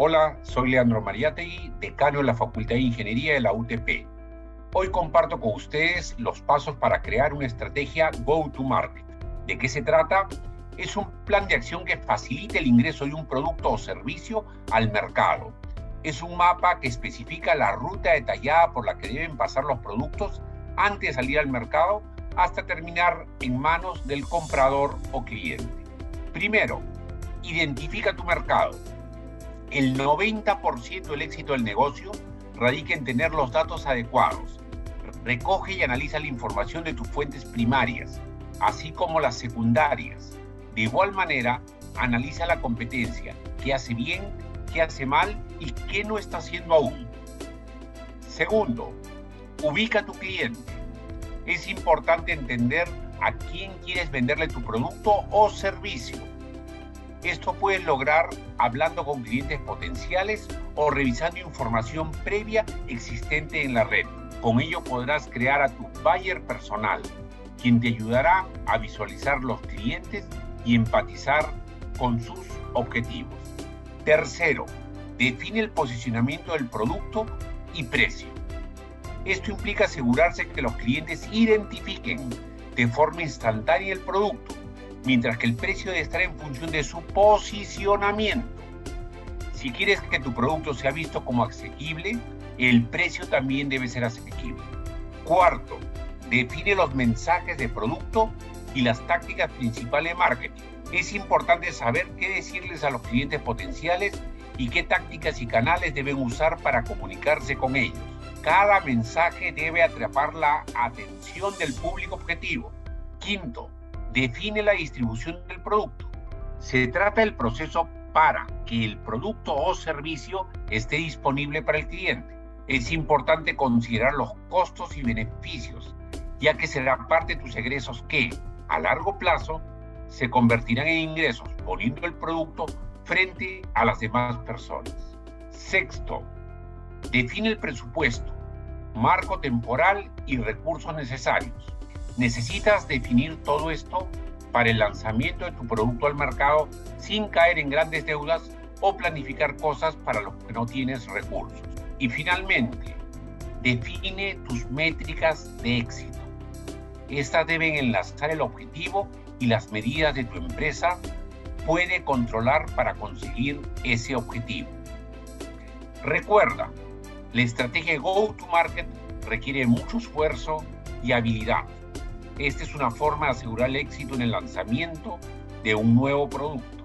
Hola, soy Leandro Mariátegui, decano de la Facultad de Ingeniería de la UTP. Hoy comparto con ustedes los pasos para crear una estrategia Go-to-Market. ¿De qué se trata? Es un plan de acción que facilite el ingreso de un producto o servicio al mercado. Es un mapa que especifica la ruta detallada por la que deben pasar los productos antes de salir al mercado hasta terminar en manos del comprador o cliente. Primero, identifica tu mercado el 90% del éxito del negocio radica en tener los datos adecuados. Recoge y analiza la información de tus fuentes primarias, así como las secundarias. De igual manera, analiza la competencia, qué hace bien, qué hace mal y qué no está haciendo aún. Segundo, ubica a tu cliente. Es importante entender a quién quieres venderle tu producto o servicio esto puedes lograr hablando con clientes potenciales o revisando información previa existente en la red. Con ello podrás crear a tu buyer personal, quien te ayudará a visualizar los clientes y empatizar con sus objetivos. Tercero, define el posicionamiento del producto y precio. Esto implica asegurarse que los clientes identifiquen de forma instantánea el producto mientras que el precio debe estar en función de su posicionamiento. Si quieres que tu producto sea visto como asequible, el precio también debe ser asequible. Cuarto, define los mensajes de producto y las tácticas principales de marketing. Es importante saber qué decirles a los clientes potenciales y qué tácticas y canales deben usar para comunicarse con ellos. Cada mensaje debe atrapar la atención del público objetivo. Quinto, define la distribución del producto. Se trata del proceso para que el producto o servicio esté disponible para el cliente. Es importante considerar los costos y beneficios, ya que será parte de tus egresos que, a largo plazo, se convertirán en ingresos poniendo el producto frente a las demás personas. Sexto, define el presupuesto, marco temporal y recursos necesarios. Necesitas definir todo esto para el lanzamiento de tu producto al mercado sin caer en grandes deudas o planificar cosas para los que no tienes recursos. Y finalmente, define tus métricas de éxito. Estas deben enlazar el objetivo y las medidas de tu empresa puede controlar para conseguir ese objetivo. Recuerda, la estrategia Go-to-Market requiere mucho esfuerzo y habilidad esta es una forma de asegurar el éxito en el lanzamiento de un nuevo producto.